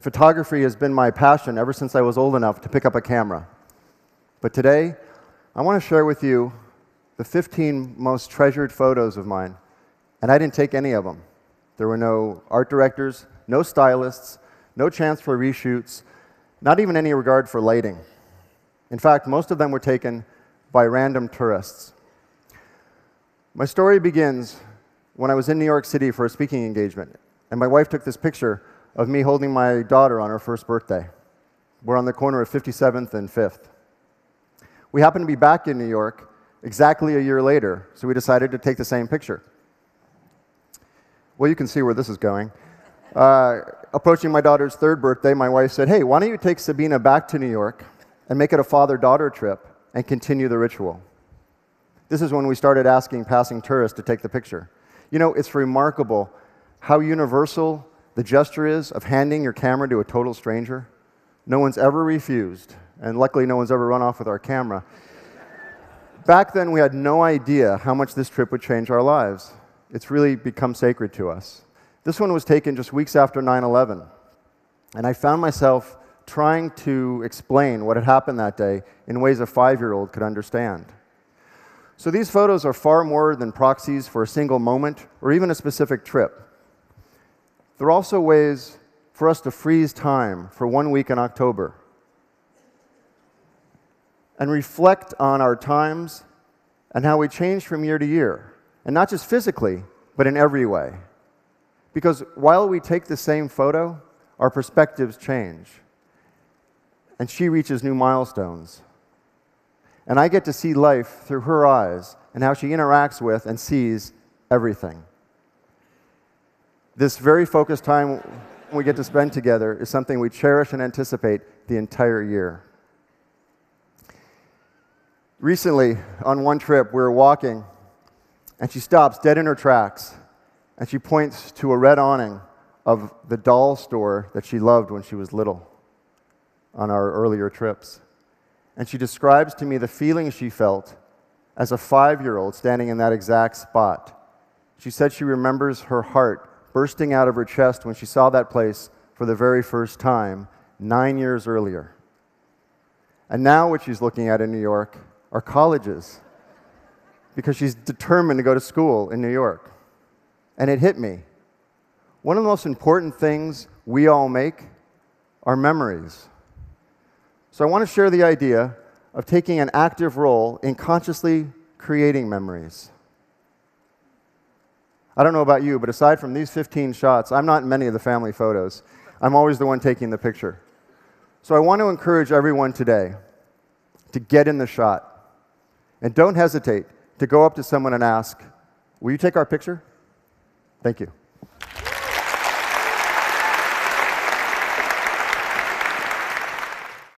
Photography has been my passion ever since I was old enough to pick up a camera. But today, I want to share with you the 15 most treasured photos of mine. And I didn't take any of them. There were no art directors, no stylists, no chance for reshoots, not even any regard for lighting. In fact, most of them were taken by random tourists. My story begins when I was in New York City for a speaking engagement, and my wife took this picture of me holding my daughter on her first birthday. We're on the corner of 57th and 5th. We happened to be back in New York exactly a year later, so we decided to take the same picture. Well, you can see where this is going. Uh, approaching my daughter's third birthday, my wife said, Hey, why don't you take Sabina back to New York and make it a father daughter trip and continue the ritual? This is when we started asking passing tourists to take the picture. You know, it's remarkable how universal the gesture is of handing your camera to a total stranger. No one's ever refused, and luckily, no one's ever run off with our camera. Back then, we had no idea how much this trip would change our lives. It's really become sacred to us. This one was taken just weeks after 9 11, and I found myself trying to explain what had happened that day in ways a five year old could understand. So these photos are far more than proxies for a single moment or even a specific trip. They're also ways for us to freeze time for one week in October and reflect on our times and how we change from year to year. And not just physically, but in every way. Because while we take the same photo, our perspectives change. And she reaches new milestones and I get to see life through her eyes and how she interacts with and sees everything. This very focused time we get to spend together is something we cherish and anticipate the entire year. Recently, on one trip, we were walking, and she stops dead in her tracks, and she points to a red awning of the doll store that she loved when she was little on our earlier trips and she describes to me the feeling she felt as a five year old standing in that exact spot. She said she remembers her heart bursting out of her chest when she saw that place for the very first time nine years earlier. And now, what she's looking at in New York are colleges because she's determined to go to school in New York. And it hit me. One of the most important things we all make are memories. So I want to share the idea of taking an active role in consciously creating memories. I don't know about you, but aside from these 15 shots, I'm not in many of the family photos. I'm always the one taking the picture. So I want to encourage everyone today to get in the shot. And don't hesitate to go up to someone and ask, Will you take our picture? Thank you.